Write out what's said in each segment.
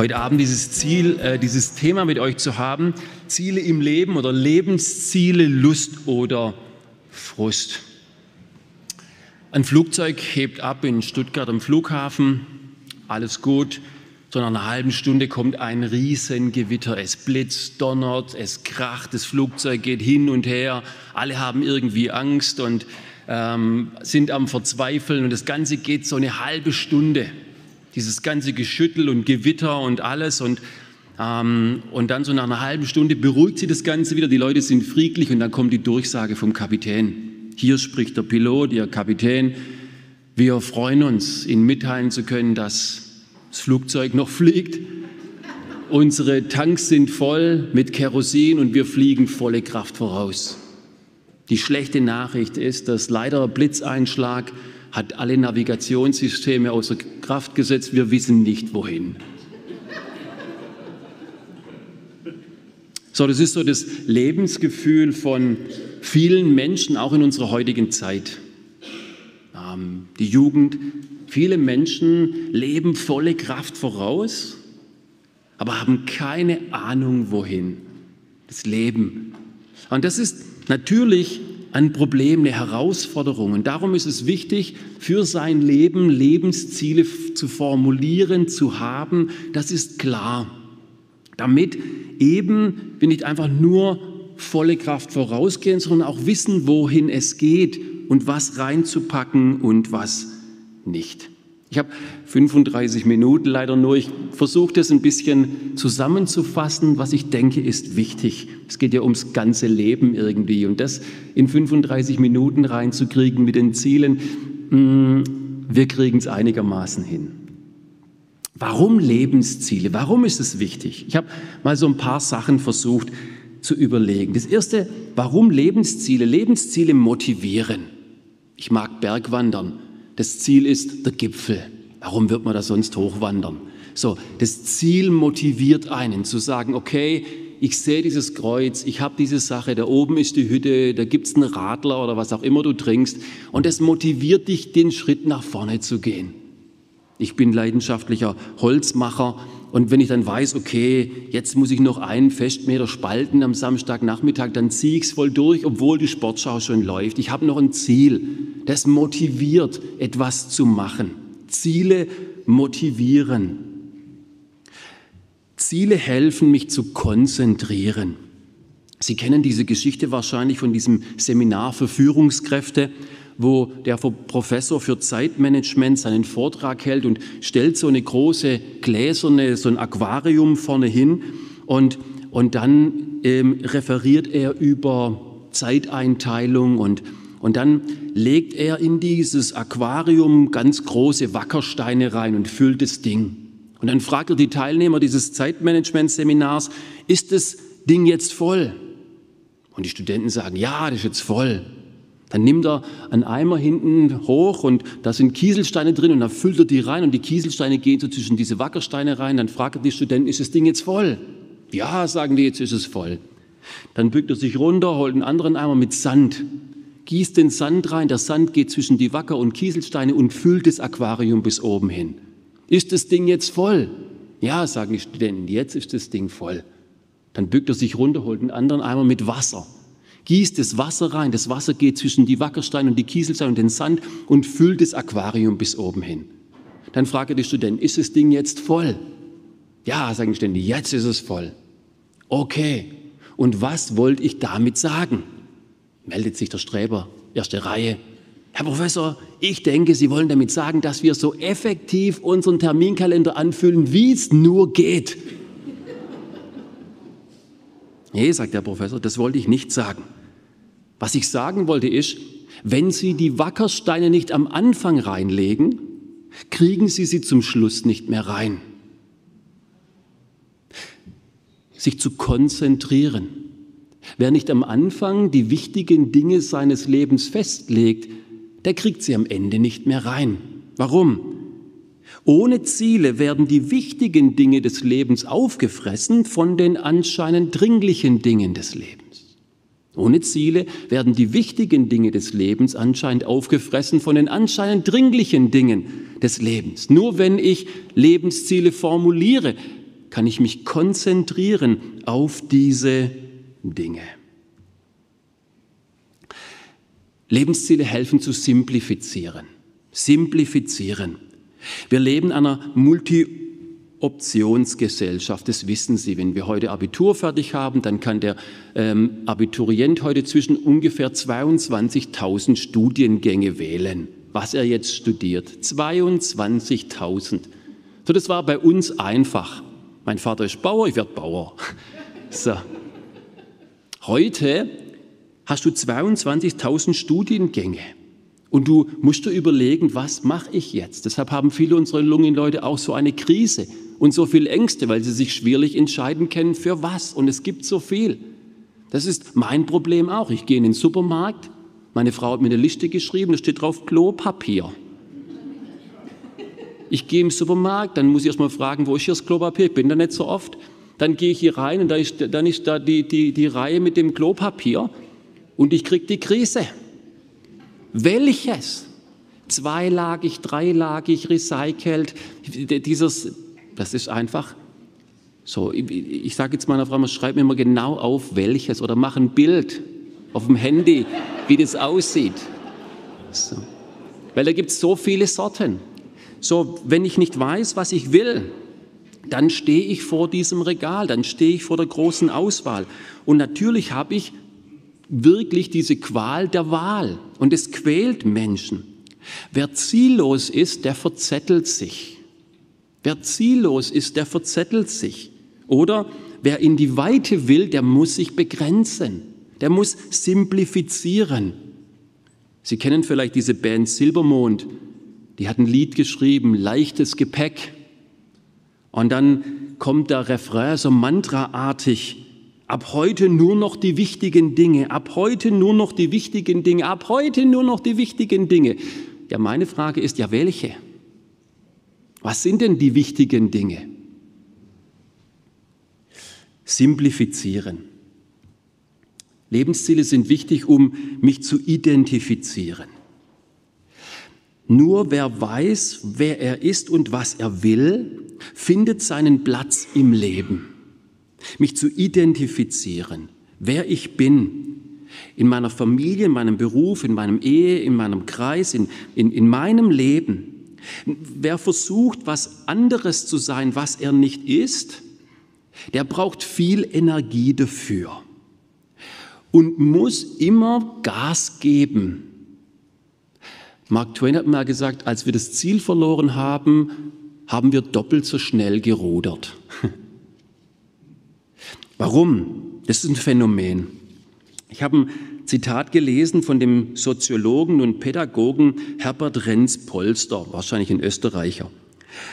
heute Abend dieses Ziel, äh, dieses Thema mit euch zu haben. Ziele im Leben oder Lebensziele, Lust oder Frust. Ein Flugzeug hebt ab in Stuttgart am Flughafen. Alles gut. So nach einer halben Stunde kommt ein Riesengewitter. Es blitzt, donnert, es kracht, das Flugzeug geht hin und her. Alle haben irgendwie Angst und ähm, sind am Verzweifeln. Und das Ganze geht so eine halbe Stunde dieses ganze Geschüttel und Gewitter und alles und ähm, und dann so nach einer halben Stunde beruhigt sich das Ganze wieder, die Leute sind friedlich und dann kommt die Durchsage vom Kapitän. Hier spricht der Pilot, Ihr Kapitän. Wir freuen uns, Ihnen mitteilen zu können, dass das Flugzeug noch fliegt. Unsere Tanks sind voll mit Kerosin und wir fliegen volle Kraft voraus. Die schlechte Nachricht ist, dass leider Blitzeinschlag hat alle Navigationssysteme außer Kraft gesetzt. Wir wissen nicht, wohin. So, das ist so das Lebensgefühl von vielen Menschen, auch in unserer heutigen Zeit. Ähm, die Jugend, viele Menschen leben volle Kraft voraus, aber haben keine Ahnung, wohin. Das Leben. Und das ist natürlich ein Problem, eine Herausforderung. Und darum ist es wichtig, für sein Leben Lebensziele zu formulieren, zu haben. Das ist klar. Damit eben wir nicht einfach nur volle Kraft vorausgehen, sondern auch wissen, wohin es geht und was reinzupacken und was nicht. Ich habe 35 Minuten leider nur. Ich versuche das ein bisschen zusammenzufassen, was ich denke, ist wichtig. Es geht ja ums ganze Leben irgendwie. Und das in 35 Minuten reinzukriegen mit den Zielen, mm, wir kriegen es einigermaßen hin. Warum Lebensziele? Warum ist es wichtig? Ich habe mal so ein paar Sachen versucht zu überlegen. Das erste, warum Lebensziele? Lebensziele motivieren. Ich mag Bergwandern. Das Ziel ist der Gipfel. Warum wird man da sonst hochwandern? So, das Ziel motiviert einen zu sagen, okay, ich sehe dieses Kreuz, ich habe diese Sache, da oben ist die Hütte, da gibt es einen Radler oder was auch immer du trinkst und das motiviert dich, den Schritt nach vorne zu gehen. Ich bin leidenschaftlicher Holzmacher und wenn ich dann weiß, okay, jetzt muss ich noch einen Festmeter spalten am Samstagnachmittag, dann ziehe ich es voll durch, obwohl die Sportschau schon läuft. Ich habe noch ein Ziel, das motiviert, etwas zu machen. Ziele motivieren. Ziele helfen, mich zu konzentrieren. Sie kennen diese Geschichte wahrscheinlich von diesem Seminar für Führungskräfte, wo der Professor für Zeitmanagement seinen Vortrag hält und stellt so eine große gläserne, so ein Aquarium vorne hin und, und dann ähm, referiert er über Zeiteinteilung und, und dann legt er in dieses Aquarium ganz große Wackersteine rein und füllt das Ding. Und dann fragt er die Teilnehmer dieses Zeitmanagement-Seminars, ist das Ding jetzt voll? Und die Studenten sagen, ja, das ist jetzt voll. Dann nimmt er einen Eimer hinten hoch und da sind Kieselsteine drin und dann füllt er die rein und die Kieselsteine gehen so zwischen diese Wackersteine rein. Dann fragt er die Studenten, ist das Ding jetzt voll? Ja, sagen die, jetzt ist es voll. Dann bückt er sich runter, holt einen anderen Eimer mit Sand, gießt den Sand rein, der Sand geht zwischen die Wacker- und Kieselsteine und füllt das Aquarium bis oben hin. Ist das Ding jetzt voll? Ja, sagen die Studenten, jetzt ist das Ding voll. Dann bückt er sich runter, holt einen anderen Eimer mit Wasser, gießt das Wasser rein, das Wasser geht zwischen die Wackersteine und die Kieselsteine und den Sand und füllt das Aquarium bis oben hin. Dann fragt er die Studenten, ist das Ding jetzt voll? Ja, sagen die Studenten, jetzt ist es voll. Okay, und was wollte ich damit sagen? Meldet sich der Streber, erste Reihe. Herr Professor, ich denke, Sie wollen damit sagen, dass wir so effektiv unseren Terminkalender anfüllen, wie es nur geht. Nee, sagt der Professor, das wollte ich nicht sagen. Was ich sagen wollte ist, wenn Sie die Wackersteine nicht am Anfang reinlegen, kriegen Sie sie zum Schluss nicht mehr rein. sich zu konzentrieren. Wer nicht am Anfang die wichtigen Dinge seines Lebens festlegt, der kriegt sie am Ende nicht mehr rein. Warum? Ohne Ziele werden die wichtigen Dinge des Lebens aufgefressen von den anscheinend dringlichen Dingen des Lebens. Ohne Ziele werden die wichtigen Dinge des Lebens anscheinend aufgefressen von den anscheinend dringlichen Dingen des Lebens. Nur wenn ich Lebensziele formuliere, kann ich mich konzentrieren auf diese Dinge. Lebensziele helfen zu simplifizieren. Simplifizieren. Wir leben in einer Multi-Optionsgesellschaft, das wissen Sie. Wenn wir heute Abitur fertig haben, dann kann der ähm, Abiturient heute zwischen ungefähr 22.000 Studiengänge wählen, was er jetzt studiert. 22.000. So, das war bei uns einfach. Mein Vater ist Bauer, ich werde Bauer. So. Heute hast du 22.000 Studiengänge. Und du musst dir überlegen, was mache ich jetzt? Deshalb haben viele unserer jungen Leute auch so eine Krise und so viel Ängste, weil sie sich schwierig entscheiden können, für was. Und es gibt so viel. Das ist mein Problem auch. Ich gehe in den Supermarkt, meine Frau hat mir eine Liste geschrieben, da steht drauf Klopapier. Ich gehe im Supermarkt, dann muss ich erst mal fragen, wo ist hier das Klopapier? Ich bin da nicht so oft. Dann gehe ich hier rein und da ist, dann ist da die, die, die Reihe mit dem Klopapier und ich kriege die Krise. Welches? Zweilagig, dreilagig, recycelt. Dieses, das ist einfach so. Ich, ich sage jetzt meiner Frau, man schreibt mir immer genau auf, welches oder mach ein Bild auf dem Handy, wie das aussieht. So. Weil da gibt es so viele Sorten. So, wenn ich nicht weiß, was ich will, dann stehe ich vor diesem Regal, dann stehe ich vor der großen Auswahl. Und natürlich habe ich wirklich diese Qual der Wahl und es quält Menschen. Wer ziellos ist, der verzettelt sich. Wer ziellos ist, der verzettelt sich. Oder wer in die Weite will, der muss sich begrenzen. Der muss simplifizieren. Sie kennen vielleicht diese Band Silbermond. Die hat ein Lied geschrieben, leichtes Gepäck. Und dann kommt der Refrain so mantraartig. Ab heute nur noch die wichtigen Dinge, ab heute nur noch die wichtigen Dinge, ab heute nur noch die wichtigen Dinge. Ja, meine Frage ist ja, welche? Was sind denn die wichtigen Dinge? Simplifizieren. Lebensziele sind wichtig, um mich zu identifizieren. Nur wer weiß, wer er ist und was er will, findet seinen Platz im Leben mich zu identifizieren, wer ich bin, in meiner Familie, in meinem Beruf, in meinem Ehe, in meinem Kreis, in, in, in meinem Leben. Wer versucht, was anderes zu sein, was er nicht ist, der braucht viel Energie dafür und muss immer Gas geben. Mark Twain hat mal gesagt, als wir das Ziel verloren haben, haben wir doppelt so schnell gerudert. Warum? Das ist ein Phänomen. Ich habe ein Zitat gelesen von dem Soziologen und Pädagogen Herbert Renz-Polster, wahrscheinlich ein Österreicher.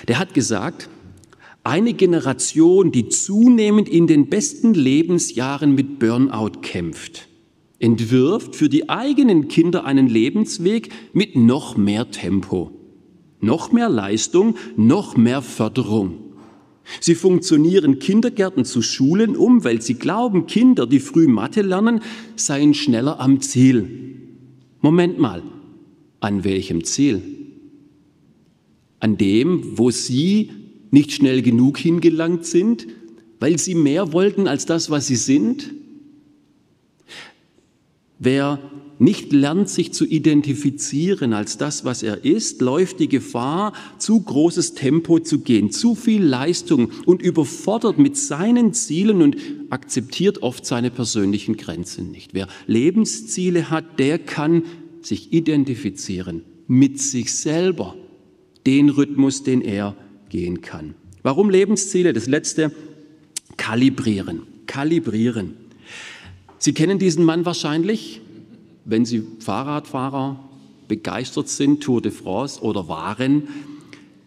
Der hat gesagt, eine Generation, die zunehmend in den besten Lebensjahren mit Burnout kämpft, entwirft für die eigenen Kinder einen Lebensweg mit noch mehr Tempo, noch mehr Leistung, noch mehr Förderung. Sie funktionieren Kindergärten zu Schulen um, weil sie glauben, Kinder, die früh Mathe lernen, seien schneller am Ziel. Moment mal, an welchem Ziel? An dem, wo sie nicht schnell genug hingelangt sind, weil sie mehr wollten als das, was sie sind? Wer nicht lernt, sich zu identifizieren als das, was er ist, läuft die Gefahr, zu großes Tempo zu gehen, zu viel Leistung und überfordert mit seinen Zielen und akzeptiert oft seine persönlichen Grenzen nicht. Wer Lebensziele hat, der kann sich identifizieren mit sich selber, den Rhythmus, den er gehen kann. Warum Lebensziele? Das letzte, kalibrieren. Kalibrieren. Sie kennen diesen Mann wahrscheinlich, wenn Sie Fahrradfahrer begeistert sind, Tour de France oder waren.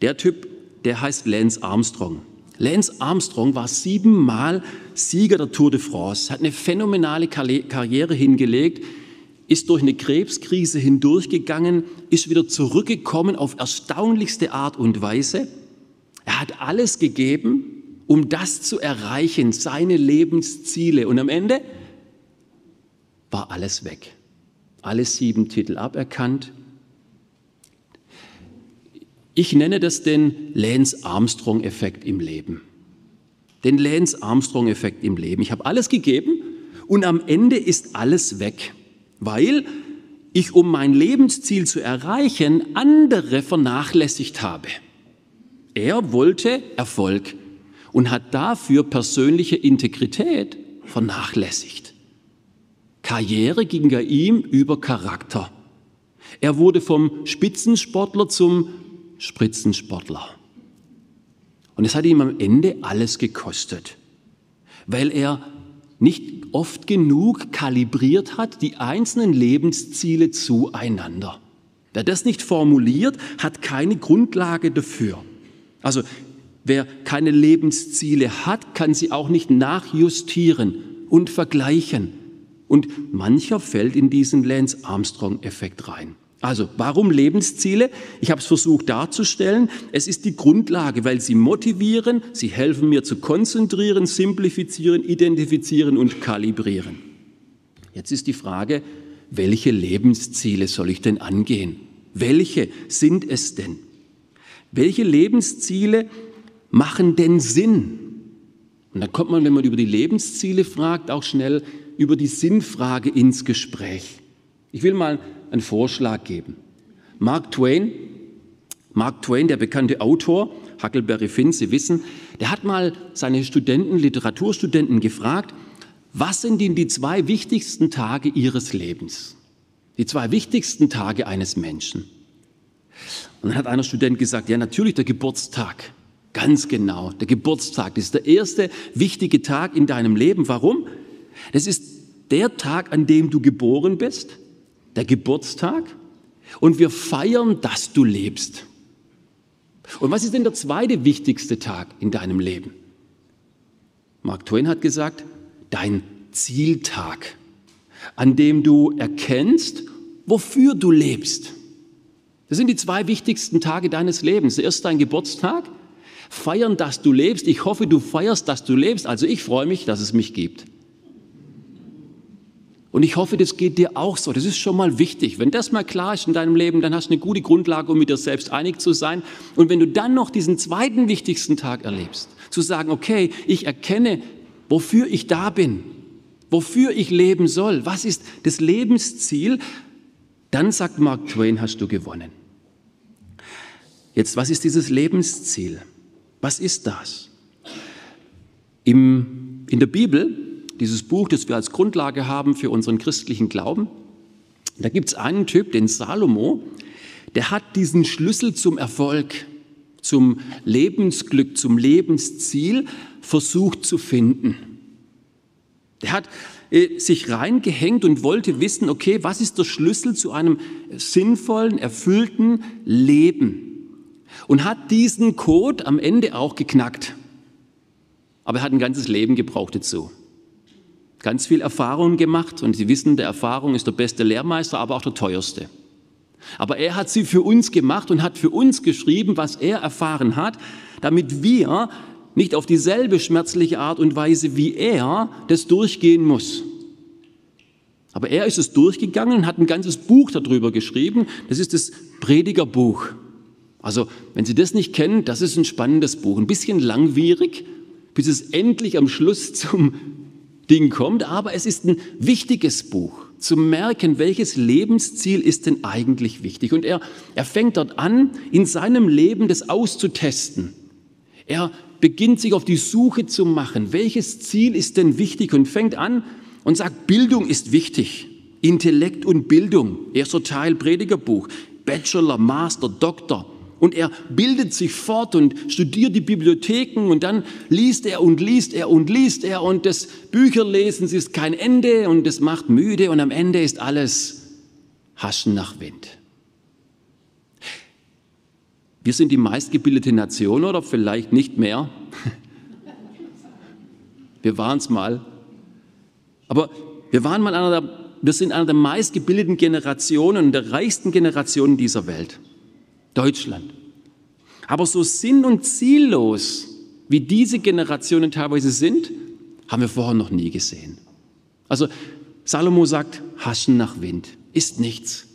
Der Typ, der heißt Lance Armstrong. Lance Armstrong war siebenmal Sieger der Tour de France, hat eine phänomenale Karriere hingelegt, ist durch eine Krebskrise hindurchgegangen, ist wieder zurückgekommen auf erstaunlichste Art und Weise. Er hat alles gegeben, um das zu erreichen, seine Lebensziele. Und am Ende war alles weg. Alle sieben Titel aberkannt. Ich nenne das den Lance Armstrong-Effekt im Leben. Den Lance Armstrong-Effekt im Leben. Ich habe alles gegeben und am Ende ist alles weg weil ich, um mein Lebensziel zu erreichen, andere vernachlässigt habe. Er wollte Erfolg und hat dafür persönliche Integrität vernachlässigt. Karriere ging ja ihm über Charakter. Er wurde vom Spitzensportler zum Spritzensportler. Und es hat ihm am Ende alles gekostet, weil er nicht oft genug kalibriert hat, die einzelnen Lebensziele zueinander. Wer das nicht formuliert, hat keine Grundlage dafür. Also wer keine Lebensziele hat, kann sie auch nicht nachjustieren und vergleichen. Und mancher fällt in diesen Lance Armstrong-Effekt rein. Also, warum Lebensziele? Ich habe es versucht darzustellen. Es ist die Grundlage, weil sie motivieren, sie helfen mir zu konzentrieren, simplifizieren, identifizieren und kalibrieren. Jetzt ist die Frage, welche Lebensziele soll ich denn angehen? Welche sind es denn? Welche Lebensziele machen denn Sinn? Und da kommt man, wenn man über die Lebensziele fragt, auch schnell über die Sinnfrage ins Gespräch. Ich will mal einen Vorschlag geben. Mark Twain, Mark Twain, der bekannte Autor, Huckleberry Finn, Sie wissen, der hat mal seine Studenten, Literaturstudenten gefragt, was sind denn die zwei wichtigsten Tage ihres Lebens? Die zwei wichtigsten Tage eines Menschen. Und dann hat einer Student gesagt, ja natürlich der Geburtstag. Ganz genau, der Geburtstag. Das ist der erste wichtige Tag in deinem Leben. Warum? Das ist der Tag, an dem du geboren bist der Geburtstag und wir feiern, dass du lebst. Und was ist denn der zweite wichtigste Tag in deinem Leben? Mark Twain hat gesagt, dein Zieltag, an dem du erkennst, wofür du lebst. Das sind die zwei wichtigsten Tage deines Lebens. Erst dein Geburtstag, feiern, dass du lebst. Ich hoffe, du feierst, dass du lebst. Also ich freue mich, dass es mich gibt. Und ich hoffe, das geht dir auch so. Das ist schon mal wichtig. Wenn das mal klar ist in deinem Leben, dann hast du eine gute Grundlage, um mit dir selbst einig zu sein. Und wenn du dann noch diesen zweiten wichtigsten Tag erlebst, zu sagen, okay, ich erkenne, wofür ich da bin, wofür ich leben soll, was ist das Lebensziel, dann sagt Mark Twain, hast du gewonnen. Jetzt, was ist dieses Lebensziel? Was ist das? Im, in der Bibel dieses Buch, das wir als Grundlage haben für unseren christlichen Glauben. Da gibt es einen Typ, den Salomo, der hat diesen Schlüssel zum Erfolg, zum Lebensglück, zum Lebensziel versucht zu finden. Der hat äh, sich reingehängt und wollte wissen, okay, was ist der Schlüssel zu einem sinnvollen, erfüllten Leben? Und hat diesen Code am Ende auch geknackt. Aber er hat ein ganzes Leben gebraucht dazu ganz viel Erfahrung gemacht und Sie wissen, der Erfahrung ist der beste Lehrmeister, aber auch der teuerste. Aber er hat sie für uns gemacht und hat für uns geschrieben, was er erfahren hat, damit wir nicht auf dieselbe schmerzliche Art und Weise wie er das durchgehen muss. Aber er ist es durchgegangen und hat ein ganzes Buch darüber geschrieben. Das ist das Predigerbuch. Also, wenn Sie das nicht kennen, das ist ein spannendes Buch. Ein bisschen langwierig, bis es endlich am Schluss zum Ding kommt, aber es ist ein wichtiges Buch, zu merken, welches Lebensziel ist denn eigentlich wichtig. Und er, er fängt dort an, in seinem Leben das auszutesten. Er beginnt sich auf die Suche zu machen, welches Ziel ist denn wichtig und fängt an und sagt, Bildung ist wichtig. Intellekt und Bildung, erster Teil Predigerbuch, Bachelor, Master, Doktor, und er bildet sich fort und studiert die Bibliotheken und dann liest er und liest er und liest er und das Bücherlesen ist kein Ende und es macht müde und am Ende ist alles Haschen nach Wind. Wir sind die meistgebildete Nation oder vielleicht nicht mehr. Wir waren es mal. Aber wir waren mal einer der, wir sind einer der meistgebildeten Generationen und der reichsten Generationen dieser Welt. Deutschland. Aber so sinn- und ziellos, wie diese Generationen teilweise sind, haben wir vorher noch nie gesehen. Also Salomo sagt, Haschen nach Wind ist nichts.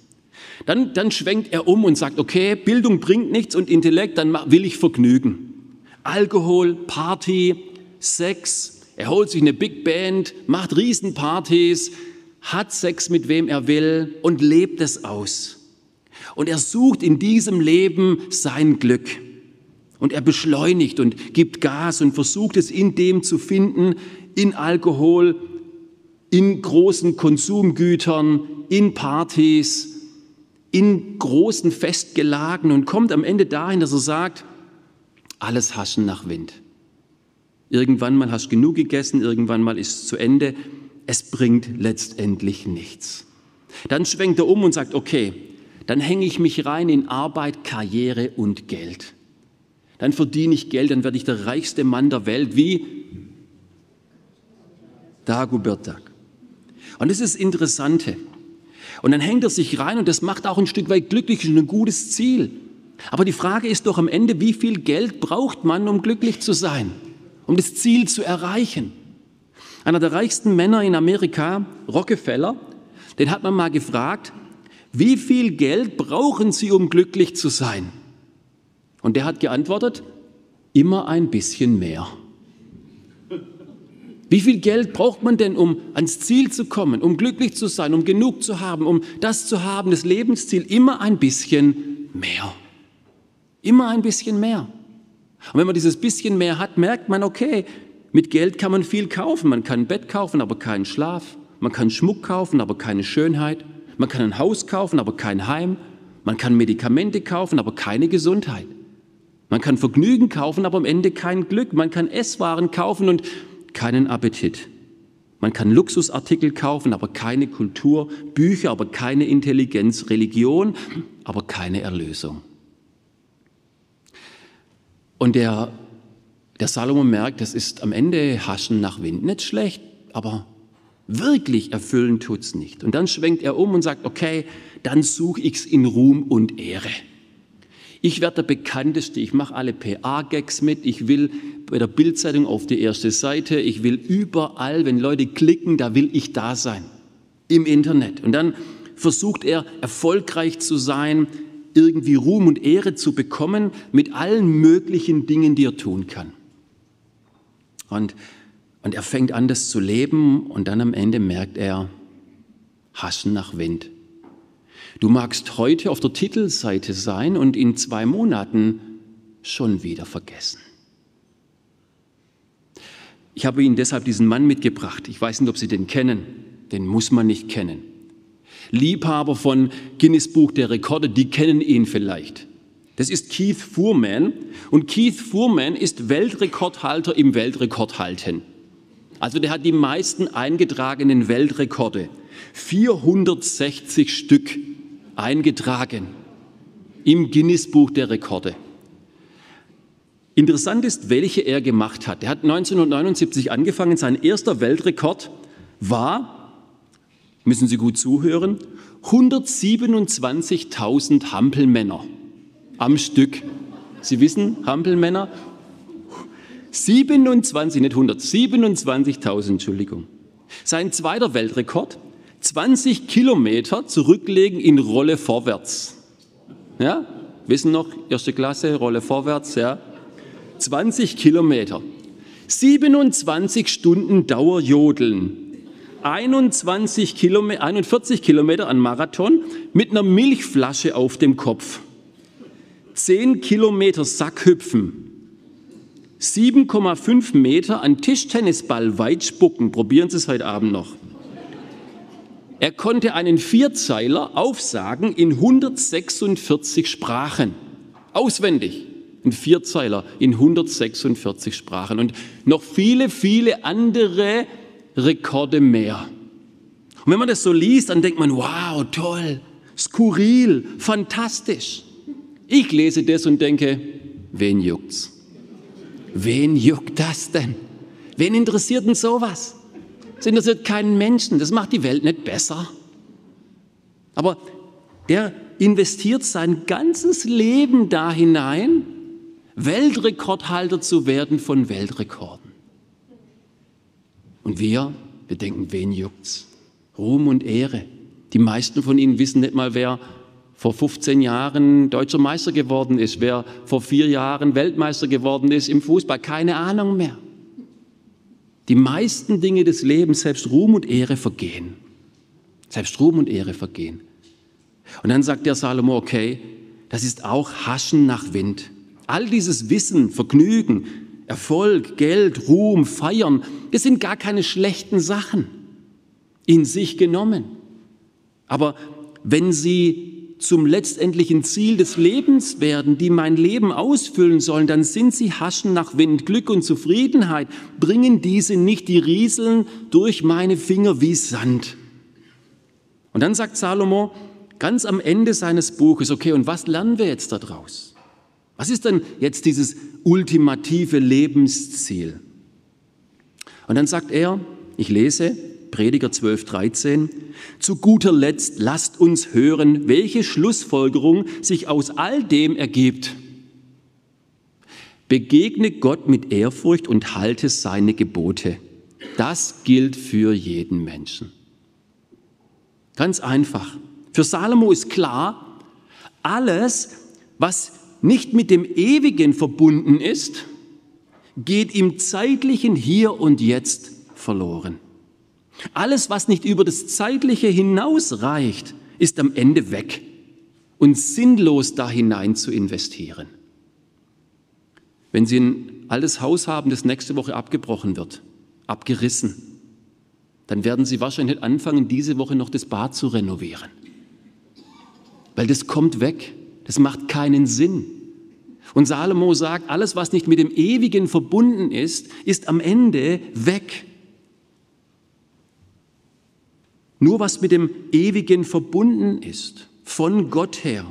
Dann, dann schwenkt er um und sagt, okay, Bildung bringt nichts und Intellekt, dann will ich Vergnügen. Alkohol, Party, Sex, er holt sich eine Big Band, macht Riesenpartys, hat Sex mit wem er will und lebt es aus. Und er sucht in diesem Leben sein Glück. Und er beschleunigt und gibt Gas und versucht es in dem zu finden, in Alkohol, in großen Konsumgütern, in Partys, in großen Festgelagen und kommt am Ende dahin, dass er sagt, alles haschen nach Wind. Irgendwann mal hast du genug gegessen, irgendwann mal ist es zu Ende. Es bringt letztendlich nichts. Dann schwenkt er um und sagt, okay, dann hänge ich mich rein in Arbeit, Karriere und Geld. Dann verdiene ich Geld, dann werde ich der reichste Mann der Welt, wie Dagobert Duck. Und das ist das Interessante. Und dann hängt er sich rein und das macht auch ein Stück weit glücklich und ein gutes Ziel. Aber die Frage ist doch am Ende, wie viel Geld braucht man, um glücklich zu sein, um das Ziel zu erreichen? Einer der reichsten Männer in Amerika, Rockefeller, den hat man mal gefragt, wie viel Geld brauchen Sie, um glücklich zu sein? Und der hat geantwortet, immer ein bisschen mehr. Wie viel Geld braucht man denn, um ans Ziel zu kommen, um glücklich zu sein, um genug zu haben, um das zu haben, das Lebensziel? Immer ein bisschen mehr. Immer ein bisschen mehr. Und wenn man dieses bisschen mehr hat, merkt man, okay, mit Geld kann man viel kaufen. Man kann ein Bett kaufen, aber keinen Schlaf. Man kann Schmuck kaufen, aber keine Schönheit. Man kann ein Haus kaufen, aber kein Heim. Man kann Medikamente kaufen, aber keine Gesundheit. Man kann Vergnügen kaufen, aber am Ende kein Glück. Man kann Esswaren kaufen und keinen Appetit. Man kann Luxusartikel kaufen, aber keine Kultur, Bücher, aber keine Intelligenz, Religion, aber keine Erlösung. Und der, der Salomo merkt, das ist am Ende Haschen nach Wind. Nicht schlecht, aber wirklich erfüllen tut's nicht. Und dann schwenkt er um und sagt, okay, dann suche ich's in Ruhm und Ehre. Ich werde der bekannteste, ich mache alle PA-Gags mit, ich will bei der Bildzeitung auf die erste Seite, ich will überall, wenn Leute klicken, da will ich da sein, im Internet. Und dann versucht er erfolgreich zu sein, irgendwie Ruhm und Ehre zu bekommen mit allen möglichen Dingen, die er tun kann. Und, und er fängt an, das zu leben und dann am Ende merkt er, Haschen nach Wind. Du magst heute auf der Titelseite sein und in zwei Monaten schon wieder vergessen. Ich habe Ihnen deshalb diesen Mann mitgebracht. Ich weiß nicht, ob Sie den kennen. Den muss man nicht kennen. Liebhaber von Guinness Buch der Rekorde, die kennen ihn vielleicht. Das ist Keith Fuhrman und Keith Fuhrman ist Weltrekordhalter im Weltrekordhalten. Also der hat die meisten eingetragenen Weltrekorde. 460 Stück eingetragen im Guinness-Buch der Rekorde. Interessant ist, welche er gemacht hat. Er hat 1979 angefangen. Sein erster Weltrekord war, müssen Sie gut zuhören, 127.000 Hampelmänner am Stück. Sie wissen, Hampelmänner, 27, nicht 100, 27.000, Entschuldigung. Sein zweiter Weltrekord 20 Kilometer zurücklegen in Rolle vorwärts. Ja, wissen noch, erste Klasse, Rolle vorwärts, ja. 20 Kilometer. 27 Stunden Dauer jodeln. 21 Kilometer, 41 Kilometer an Marathon mit einer Milchflasche auf dem Kopf. 10 Kilometer Sackhüpfen. 7,5 Meter an Tischtennisball weit spucken. Probieren Sie es heute Abend noch. Er konnte einen Vierzeiler aufsagen in 146 Sprachen. Auswendig. Ein Vierzeiler in 146 Sprachen. Und noch viele, viele andere Rekorde mehr. Und wenn man das so liest, dann denkt man, wow, toll, skurril, fantastisch. Ich lese das und denke, wen juckt's? Wen juckt das denn? Wen interessiert denn sowas? Das interessiert keinen Menschen. Das macht die Welt nicht besser. Aber der investiert sein ganzes Leben da hinein, Weltrekordhalter zu werden von Weltrekorden. Und wir, wir denken, wen juckt's? Ruhm und Ehre. Die meisten von Ihnen wissen nicht mal, wer vor 15 Jahren deutscher Meister geworden ist, wer vor vier Jahren Weltmeister geworden ist im Fußball. Keine Ahnung mehr. Die meisten Dinge des Lebens, selbst Ruhm und Ehre vergehen. Selbst Ruhm und Ehre vergehen. Und dann sagt der Salomo, okay, das ist auch Haschen nach Wind. All dieses Wissen, Vergnügen, Erfolg, Geld, Ruhm, Feiern, das sind gar keine schlechten Sachen in sich genommen. Aber wenn sie zum letztendlichen Ziel des Lebens werden, die mein Leben ausfüllen sollen, dann sind sie Haschen nach Wind. Glück und Zufriedenheit bringen diese nicht, die rieseln durch meine Finger wie Sand. Und dann sagt Salomo ganz am Ende seines Buches, okay, und was lernen wir jetzt daraus? Was ist denn jetzt dieses ultimative Lebensziel? Und dann sagt er, ich lese, Prediger 12, 13. Zu guter Letzt lasst uns hören, welche Schlussfolgerung sich aus all dem ergibt. Begegne Gott mit Ehrfurcht und halte seine Gebote. Das gilt für jeden Menschen. Ganz einfach. Für Salomo ist klar, alles, was nicht mit dem Ewigen verbunden ist, geht im zeitlichen Hier und Jetzt verloren. Alles, was nicht über das Zeitliche hinausreicht, ist am Ende weg und sinnlos da hinein zu investieren. Wenn Sie ein altes Haus haben, das nächste Woche abgebrochen wird, abgerissen, dann werden Sie wahrscheinlich anfangen, diese Woche noch das Bad zu renovieren. Weil das kommt weg. Das macht keinen Sinn. Und Salomo sagt, alles, was nicht mit dem Ewigen verbunden ist, ist am Ende weg. Nur was mit dem Ewigen verbunden ist, von Gott her,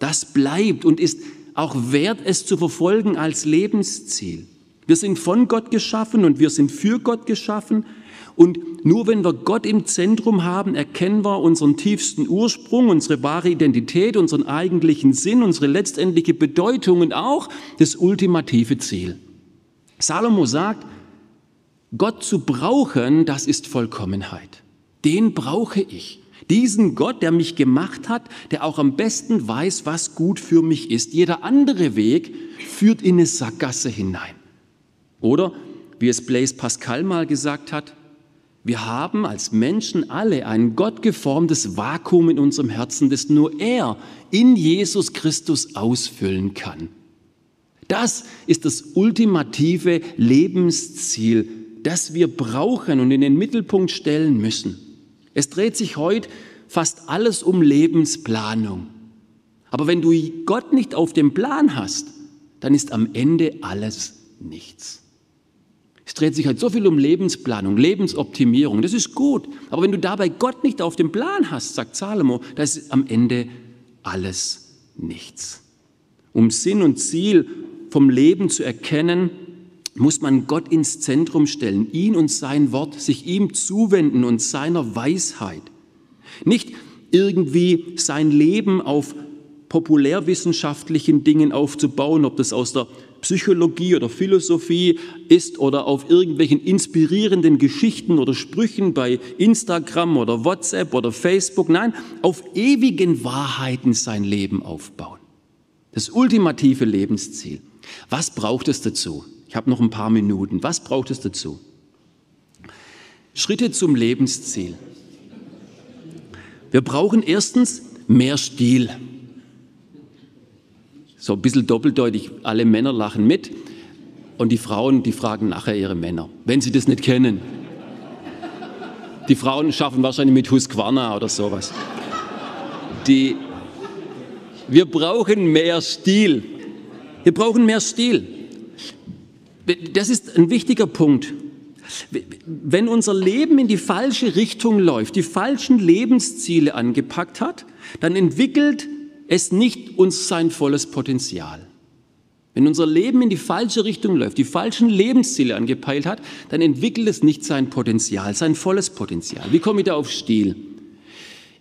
das bleibt und ist auch wert, es zu verfolgen als Lebensziel. Wir sind von Gott geschaffen und wir sind für Gott geschaffen. Und nur wenn wir Gott im Zentrum haben, erkennen wir unseren tiefsten Ursprung, unsere wahre Identität, unseren eigentlichen Sinn, unsere letztendliche Bedeutung und auch das ultimative Ziel. Salomo sagt, Gott zu brauchen, das ist Vollkommenheit den brauche ich. Diesen Gott, der mich gemacht hat, der auch am besten weiß, was gut für mich ist. Jeder andere Weg führt in eine Sackgasse hinein. Oder, wie es Blaise Pascal mal gesagt hat, wir haben als Menschen alle ein gottgeformtes Vakuum in unserem Herzen, das nur er in Jesus Christus ausfüllen kann. Das ist das ultimative Lebensziel, das wir brauchen und in den Mittelpunkt stellen müssen. Es dreht sich heute fast alles um Lebensplanung. Aber wenn du Gott nicht auf dem Plan hast, dann ist am Ende alles nichts. Es dreht sich halt so viel um Lebensplanung, Lebensoptimierung. Das ist gut. Aber wenn du dabei Gott nicht auf dem Plan hast, sagt Salomo, dann ist am Ende alles nichts. Um Sinn und Ziel vom Leben zu erkennen, muss man Gott ins Zentrum stellen, ihn und sein Wort, sich ihm zuwenden und seiner Weisheit. Nicht irgendwie sein Leben auf populärwissenschaftlichen Dingen aufzubauen, ob das aus der Psychologie oder Philosophie ist oder auf irgendwelchen inspirierenden Geschichten oder Sprüchen bei Instagram oder WhatsApp oder Facebook. Nein, auf ewigen Wahrheiten sein Leben aufbauen. Das ultimative Lebensziel. Was braucht es dazu? Ich habe noch ein paar Minuten. Was braucht es dazu? Schritte zum Lebensziel. Wir brauchen erstens mehr Stil. So ein bisschen doppeldeutig, alle Männer lachen mit und die Frauen, die fragen nachher ihre Männer, wenn sie das nicht kennen. Die Frauen schaffen wahrscheinlich mit Husqvarna oder sowas. Die, wir brauchen mehr Stil. Wir brauchen mehr Stil. Das ist ein wichtiger Punkt. Wenn unser Leben in die falsche Richtung läuft, die falschen Lebensziele angepackt hat, dann entwickelt es nicht uns sein volles Potenzial. Wenn unser Leben in die falsche Richtung läuft, die falschen Lebensziele angepeilt hat, dann entwickelt es nicht sein Potenzial, sein volles Potenzial. Wie komme ich da auf Stil?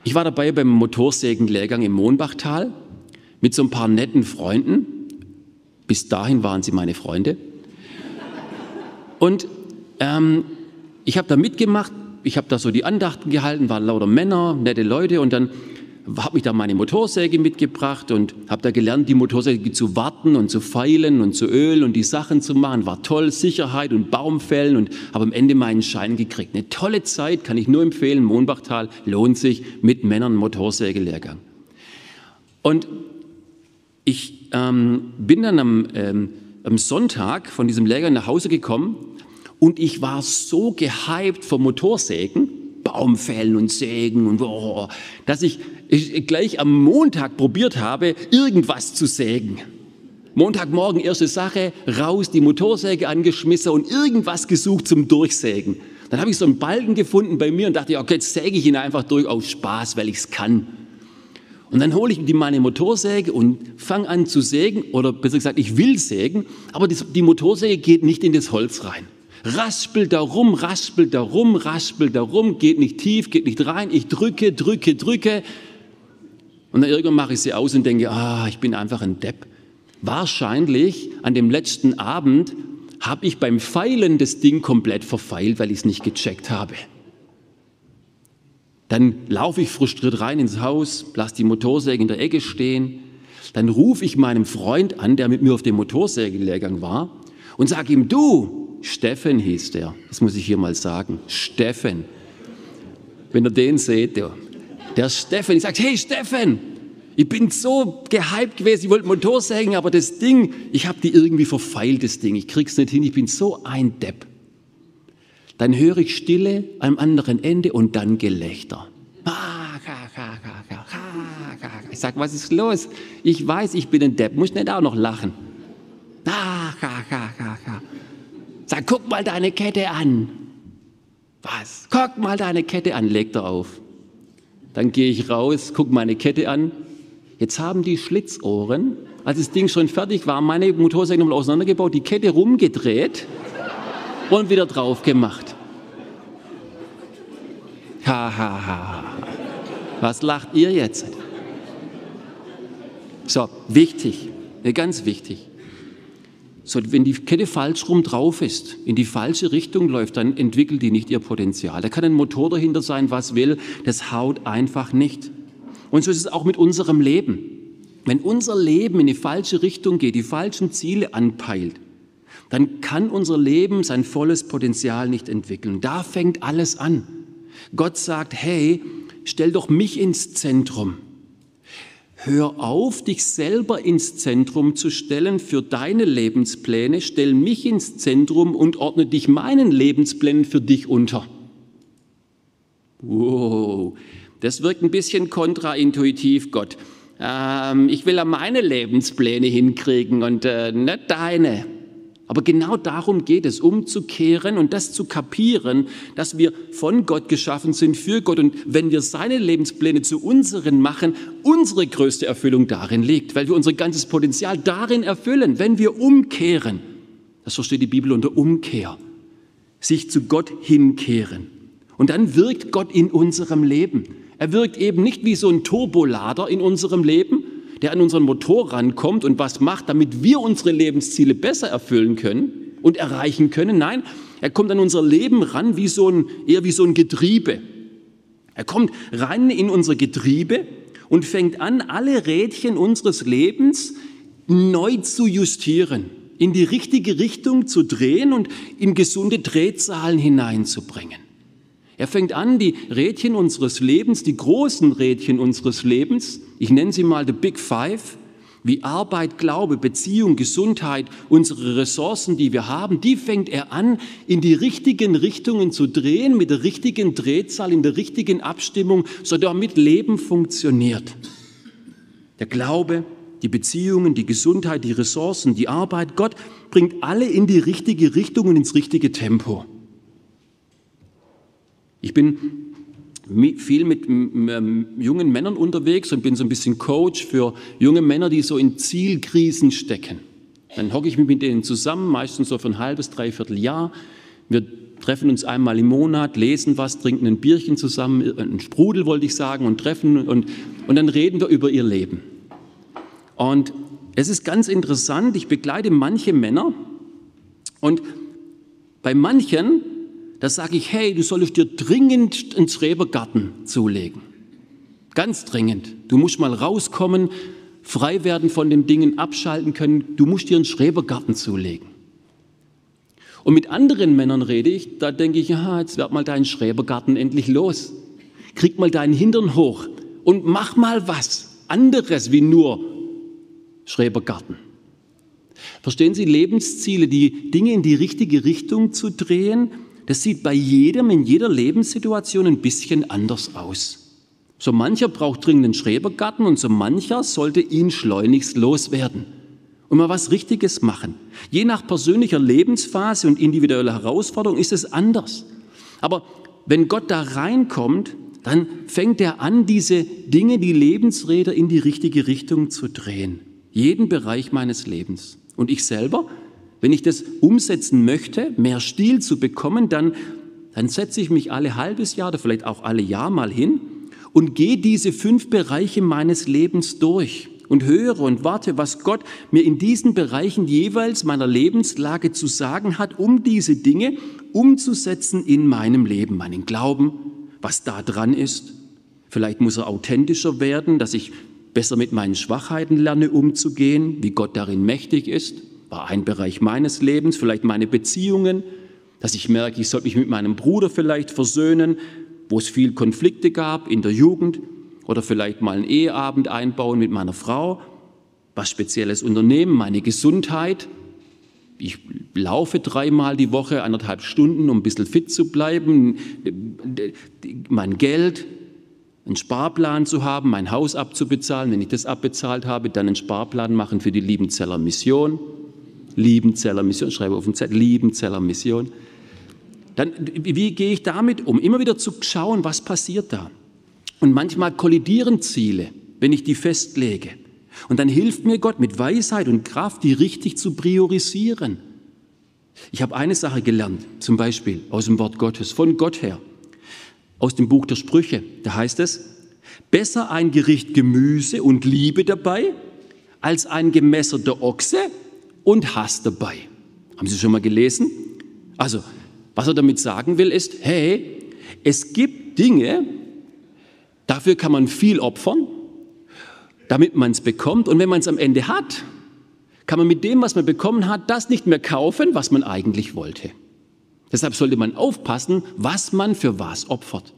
Ich war dabei beim Motorsägenlehrgang im Mohnbachtal mit so ein paar netten Freunden. Bis dahin waren sie meine Freunde. Und ähm, ich habe da mitgemacht, ich habe da so die Andachten gehalten, waren lauter Männer, nette Leute und dann habe ich da meine Motorsäge mitgebracht und habe da gelernt, die Motorsäge zu warten und zu feilen und zu ölen und die Sachen zu machen. War toll, Sicherheit und Baumfällen und habe am Ende meinen Schein gekriegt. Eine tolle Zeit, kann ich nur empfehlen. Mohnbachtal lohnt sich mit Männern Motorsägelehrgang. Und ich ähm, bin dann am, ähm, am Sonntag von diesem Lehrgang nach Hause gekommen und ich war so gehypt vom Motorsägen, Baumfällen und Sägen und oh, dass ich, ich gleich am Montag probiert habe, irgendwas zu sägen. Montagmorgen erste Sache, raus, die Motorsäge angeschmissen und irgendwas gesucht zum Durchsägen. Dann habe ich so einen Balken gefunden bei mir und dachte, okay, jetzt säge ich ihn einfach durch aus Spaß, weil ich es kann. Und dann hole ich die meine Motorsäge und fange an zu sägen, oder besser gesagt, ich will sägen, aber die Motorsäge geht nicht in das Holz rein raspelt da rum, raspelt da rum, raspelt da rum, geht nicht tief, geht nicht rein. Ich drücke, drücke, drücke. Und dann irgendwann mache ich sie aus und denke, ah, ich bin einfach ein Depp. Wahrscheinlich an dem letzten Abend habe ich beim Feilen das Ding komplett verfeilt, weil ich es nicht gecheckt habe. Dann laufe ich frustriert rein ins Haus, lasse die Motorsäge in der Ecke stehen. Dann rufe ich meinem Freund an, der mit mir auf dem Motorsägenlehrgang war, und sage ihm, du, Steffen hieß der. Das muss ich hier mal sagen. Steffen. Wenn ihr den seht, der, der Steffen, ich sage, hey Steffen, ich bin so gehypt gewesen, ich wollte Motorsägen, aber das Ding, ich habe die irgendwie verfeilt, das Ding. Ich krieg's nicht hin, ich bin so ein Depp. Dann höre ich Stille am anderen Ende und dann Gelächter. Ich sage, was ist los? Ich weiß, ich bin ein Depp, muss nicht auch noch lachen. Sag, guck mal deine Kette an. Was? Guck mal deine Kette an, legt er auf. Dann gehe ich raus, guck meine Kette an. Jetzt haben die Schlitzohren, als das Ding schon fertig war, meine Motorsäge nochmal auseinandergebaut, die Kette rumgedreht und wieder drauf gemacht. Ha, ha, ha. Was lacht ihr jetzt? So, wichtig, ganz wichtig. So, wenn die Kette falsch rum drauf ist, in die falsche Richtung läuft, dann entwickelt die nicht ihr Potenzial. Da kann ein Motor dahinter sein, was will, das haut einfach nicht. Und so ist es auch mit unserem Leben. Wenn unser Leben in die falsche Richtung geht, die falschen Ziele anpeilt, dann kann unser Leben sein volles Potenzial nicht entwickeln. Da fängt alles an. Gott sagt, hey, stell doch mich ins Zentrum. Hör auf, dich selber ins Zentrum zu stellen für deine Lebenspläne, stell mich ins Zentrum und ordne dich meinen Lebensplänen für dich unter. Wow, das wirkt ein bisschen kontraintuitiv, Gott. Ähm, ich will ja meine Lebenspläne hinkriegen und äh, nicht deine. Aber genau darum geht es, umzukehren und das zu kapieren, dass wir von Gott geschaffen sind, für Gott. Und wenn wir seine Lebenspläne zu unseren machen, unsere größte Erfüllung darin liegt, weil wir unser ganzes Potenzial darin erfüllen, wenn wir umkehren. Das versteht die Bibel unter Umkehr. Sich zu Gott hinkehren. Und dann wirkt Gott in unserem Leben. Er wirkt eben nicht wie so ein Turbolader in unserem Leben, der an unseren Motor rankommt und was macht, damit wir unsere Lebensziele besser erfüllen können und erreichen können. Nein, er kommt an unser Leben ran wie so ein, eher wie so ein Getriebe. Er kommt rein in unser Getriebe und fängt an, alle Rädchen unseres Lebens neu zu justieren, in die richtige Richtung zu drehen und in gesunde Drehzahlen hineinzubringen. Er fängt an, die Rädchen unseres Lebens, die großen Rädchen unseres Lebens, ich nenne sie mal the Big Five, wie Arbeit, Glaube, Beziehung, Gesundheit, unsere Ressourcen, die wir haben, die fängt er an, in die richtigen Richtungen zu drehen, mit der richtigen Drehzahl, in der richtigen Abstimmung, so damit Leben funktioniert. Der Glaube, die Beziehungen, die Gesundheit, die Ressourcen, die Arbeit, Gott bringt alle in die richtige Richtung und ins richtige Tempo. Ich bin viel mit ähm, jungen Männern unterwegs und bin so ein bisschen Coach für junge Männer, die so in Zielkrisen stecken. Dann hocke ich mich mit denen zusammen, meistens so für ein halbes, dreiviertel Jahr. Wir treffen uns einmal im Monat, lesen was, trinken ein Bierchen zusammen, einen Sprudel wollte ich sagen, und treffen und, und dann reden wir über ihr Leben. Und es ist ganz interessant, ich begleite manche Männer und bei manchen, da sage ich, hey, du solltest dir dringend einen Schrebergarten zulegen. Ganz dringend. Du musst mal rauskommen, frei werden von den Dingen, abschalten können. Du musst dir einen Schrebergarten zulegen. Und mit anderen Männern rede ich, da denke ich, ja, jetzt werd mal deinen Schrebergarten endlich los. Krieg mal deinen Hintern hoch und mach mal was anderes wie nur Schrebergarten. Verstehen Sie, Lebensziele, die Dinge in die richtige Richtung zu drehen, das sieht bei jedem in jeder Lebenssituation ein bisschen anders aus. So mancher braucht dringend einen Schrebergarten und so mancher sollte ihn schleunigst loswerden und mal was Richtiges machen. Je nach persönlicher Lebensphase und individueller Herausforderung ist es anders. Aber wenn Gott da reinkommt, dann fängt er an, diese Dinge, die Lebensräder in die richtige Richtung zu drehen. Jeden Bereich meines Lebens. Und ich selber, wenn ich das umsetzen möchte, mehr Stil zu bekommen, dann, dann setze ich mich alle halbes Jahr oder vielleicht auch alle Jahr mal hin und gehe diese fünf Bereiche meines Lebens durch und höre und warte, was Gott mir in diesen Bereichen jeweils meiner Lebenslage zu sagen hat, um diese Dinge umzusetzen in meinem Leben, meinen Glauben, was da dran ist. Vielleicht muss er authentischer werden, dass ich besser mit meinen Schwachheiten lerne umzugehen, wie Gott darin mächtig ist, war ein Bereich meines Lebens, vielleicht meine Beziehungen, dass ich merke, ich sollte mich mit meinem Bruder vielleicht versöhnen, wo es viel Konflikte gab in der Jugend, oder vielleicht mal einen Eheabend einbauen mit meiner Frau, was Spezielles unternehmen, meine Gesundheit. Ich laufe dreimal die Woche, anderthalb Stunden, um ein bisschen fit zu bleiben, mein Geld, einen Sparplan zu haben, mein Haus abzubezahlen. Wenn ich das abbezahlt habe, dann einen Sparplan machen für die Liebenzeller Mission. Liebenzeller Mission, schreibe auf den Zettel, Liebenzeller Mission. Dann, wie gehe ich damit um? Immer wieder zu schauen, was passiert da. Und manchmal kollidieren Ziele, wenn ich die festlege. Und dann hilft mir Gott mit Weisheit und Kraft, die richtig zu priorisieren. Ich habe eine Sache gelernt, zum Beispiel aus dem Wort Gottes, von Gott her, aus dem Buch der Sprüche. Da heißt es, besser ein Gericht Gemüse und Liebe dabei, als ein gemesserter Ochse und Hass dabei. Haben Sie schon mal gelesen? Also, was er damit sagen will, ist, hey, es gibt Dinge, Dafür kann man viel opfern, damit man es bekommt. Und wenn man es am Ende hat, kann man mit dem, was man bekommen hat, das nicht mehr kaufen, was man eigentlich wollte. Deshalb sollte man aufpassen, was man für was opfert.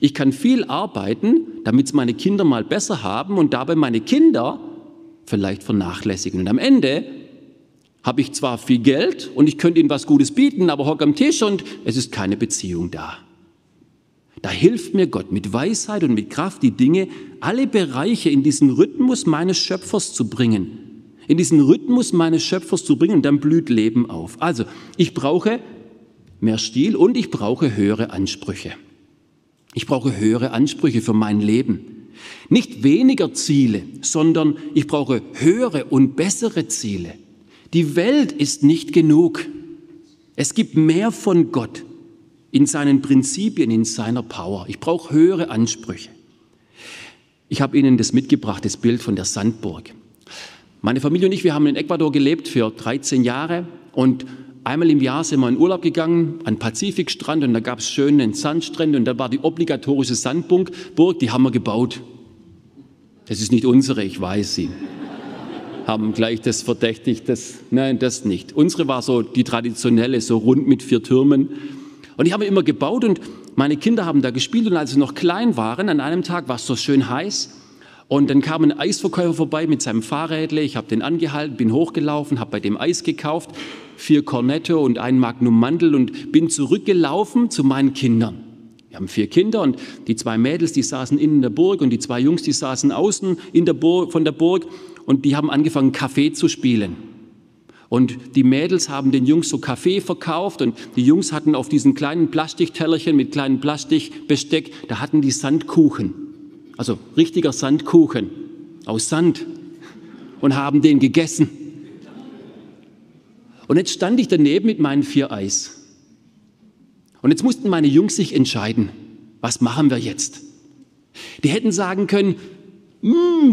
Ich kann viel arbeiten, damit es meine Kinder mal besser haben und dabei meine Kinder vielleicht vernachlässigen. Und am Ende habe ich zwar viel Geld und ich könnte ihnen was Gutes bieten, aber hock am Tisch und es ist keine Beziehung da. Da hilft mir Gott mit Weisheit und mit Kraft, die Dinge, alle Bereiche in diesen Rhythmus meines Schöpfers zu bringen. In diesen Rhythmus meines Schöpfers zu bringen und dann blüht Leben auf. Also, ich brauche mehr Stil und ich brauche höhere Ansprüche. Ich brauche höhere Ansprüche für mein Leben. Nicht weniger Ziele, sondern ich brauche höhere und bessere Ziele. Die Welt ist nicht genug. Es gibt mehr von Gott in seinen Prinzipien, in seiner Power. Ich brauche höhere Ansprüche. Ich habe Ihnen das mitgebracht, das Bild von der Sandburg. Meine Familie und ich, wir haben in Ecuador gelebt für 13 Jahre und einmal im Jahr sind wir in Urlaub gegangen an Pazifikstrand und da gab es schöne Sandstrände und da war die obligatorische Sandburg, die haben wir gebaut. Das ist nicht unsere, ich weiß sie. Haben gleich das verdächtigt, das, nein, das nicht. Unsere war so die traditionelle, so rund mit vier Türmen und ich habe immer gebaut und meine Kinder haben da gespielt und als sie noch klein waren, an einem Tag war es so schön heiß und dann kam ein Eisverkäufer vorbei mit seinem Fahrrädle. Ich habe den angehalten, bin hochgelaufen, habe bei dem Eis gekauft, vier Cornetto und ein Magnum Mandel und bin zurückgelaufen zu meinen Kindern. Wir haben vier Kinder und die zwei Mädels, die saßen innen in der Burg und die zwei Jungs, die saßen außen in der Burg, von der Burg und die haben angefangen, Kaffee zu spielen. Und die Mädels haben den Jungs so Kaffee verkauft und die Jungs hatten auf diesen kleinen Plastiktellerchen mit kleinen Plastikbesteck, da hatten die Sandkuchen. Also richtiger Sandkuchen aus Sand und haben den gegessen. Und jetzt stand ich daneben mit meinen vier Eis. Und jetzt mussten meine Jungs sich entscheiden, was machen wir jetzt? Die hätten sagen können,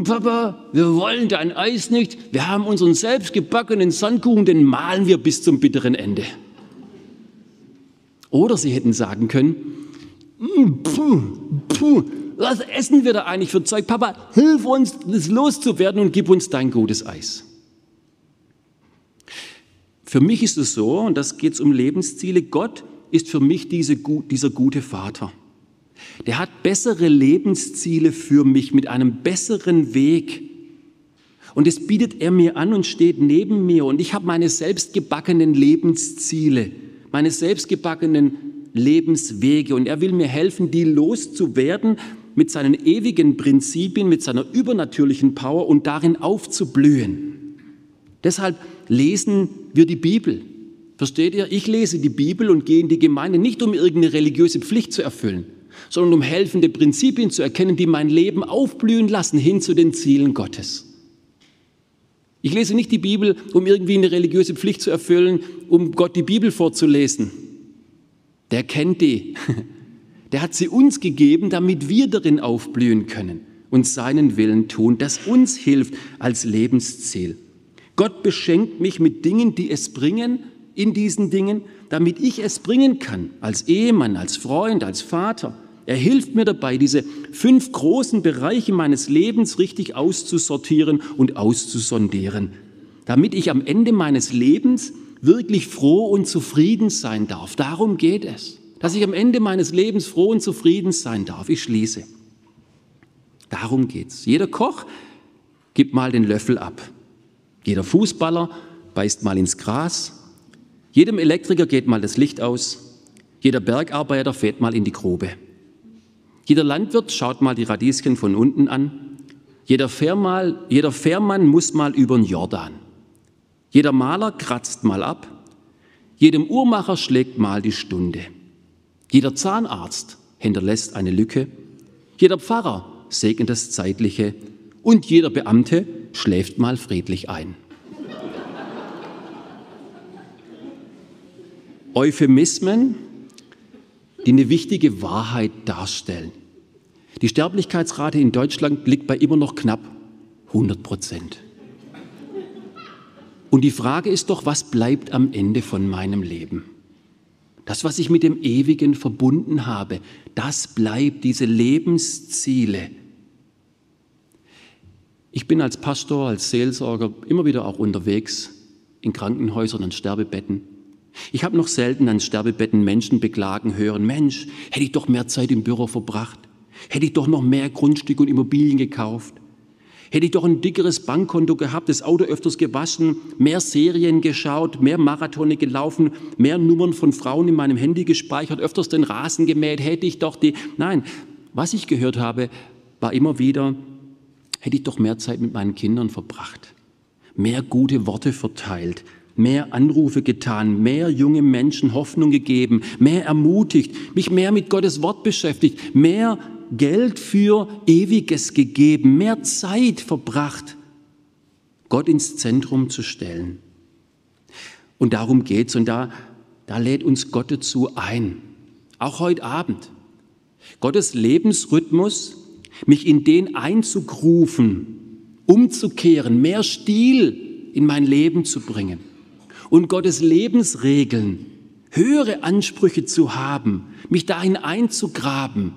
Papa, wir wollen dein Eis nicht, wir haben unseren selbstgebackenen Sandkuchen, den malen wir bis zum bitteren Ende. Oder sie hätten sagen können, hm, puh, puh, was essen wir da eigentlich für Zeug? Papa, hilf uns, das loszuwerden und gib uns dein gutes Eis. Für mich ist es so, und das geht es um Lebensziele, Gott ist für mich diese, dieser gute Vater. Der hat bessere Lebensziele für mich mit einem besseren Weg. Und das bietet er mir an und steht neben mir. Und ich habe meine selbstgebackenen Lebensziele, meine selbstgebackenen Lebenswege. Und er will mir helfen, die loszuwerden mit seinen ewigen Prinzipien, mit seiner übernatürlichen Power und darin aufzublühen. Deshalb lesen wir die Bibel. Versteht ihr? Ich lese die Bibel und gehe in die Gemeinde nicht, um irgendeine religiöse Pflicht zu erfüllen, sondern um helfende Prinzipien zu erkennen, die mein Leben aufblühen lassen hin zu den Zielen Gottes. Ich lese nicht die Bibel, um irgendwie eine religiöse Pflicht zu erfüllen, um Gott die Bibel vorzulesen. Der kennt die. Der hat sie uns gegeben, damit wir darin aufblühen können und seinen Willen tun, das uns hilft als Lebensziel. Gott beschenkt mich mit Dingen, die es bringen, in diesen Dingen, damit ich es bringen kann, als Ehemann, als Freund, als Vater. Er hilft mir dabei, diese fünf großen Bereiche meines Lebens richtig auszusortieren und auszusondieren, damit ich am Ende meines Lebens wirklich froh und zufrieden sein darf. Darum geht es, dass ich am Ende meines Lebens froh und zufrieden sein darf. Ich schließe. Darum geht's. Jeder Koch gibt mal den Löffel ab. Jeder Fußballer beißt mal ins Gras. Jedem Elektriker geht mal das Licht aus. Jeder Bergarbeiter fährt mal in die Grube. Jeder Landwirt schaut mal die Radieschen von unten an. Jeder, Fährmal, jeder Fährmann muss mal über den Jordan. Jeder Maler kratzt mal ab. Jedem Uhrmacher schlägt mal die Stunde. Jeder Zahnarzt hinterlässt eine Lücke. Jeder Pfarrer segnet das Zeitliche. Und jeder Beamte schläft mal friedlich ein. Euphemismen, die eine wichtige Wahrheit darstellen. Die Sterblichkeitsrate in Deutschland liegt bei immer noch knapp 100 Prozent. Und die Frage ist doch, was bleibt am Ende von meinem Leben? Das, was ich mit dem Ewigen verbunden habe, das bleibt, diese Lebensziele, ich bin als Pastor, als Seelsorger immer wieder auch unterwegs in Krankenhäusern, an Sterbebetten. Ich habe noch selten an Sterbebetten Menschen beklagen hören, Mensch, hätte ich doch mehr Zeit im Büro verbracht, hätte ich doch noch mehr Grundstücke und Immobilien gekauft, hätte ich doch ein dickeres Bankkonto gehabt, das Auto öfters gewaschen, mehr Serien geschaut, mehr Marathone gelaufen, mehr Nummern von Frauen in meinem Handy gespeichert, öfters den Rasen gemäht, hätte ich doch die... Nein, was ich gehört habe, war immer wieder, hätte ich doch mehr Zeit mit meinen Kindern verbracht, mehr gute Worte verteilt, mehr Anrufe getan, mehr junge Menschen Hoffnung gegeben, mehr ermutigt, mich mehr mit Gottes Wort beschäftigt, mehr Geld für Ewiges gegeben, mehr Zeit verbracht, Gott ins Zentrum zu stellen. Und darum geht's und da, da lädt uns Gott dazu ein, auch heute Abend. Gottes Lebensrhythmus mich in den einzugrufen, umzukehren, mehr Stil in mein Leben zu bringen und Gottes Lebensregeln, höhere Ansprüche zu haben, mich dahin einzugraben,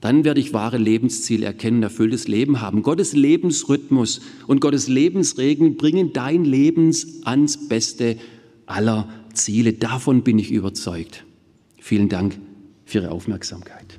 dann werde ich wahre Lebensziele erkennen, erfülltes Leben haben. Gottes Lebensrhythmus und Gottes Lebensregeln bringen dein Leben ans Beste aller Ziele. Davon bin ich überzeugt. Vielen Dank für Ihre Aufmerksamkeit.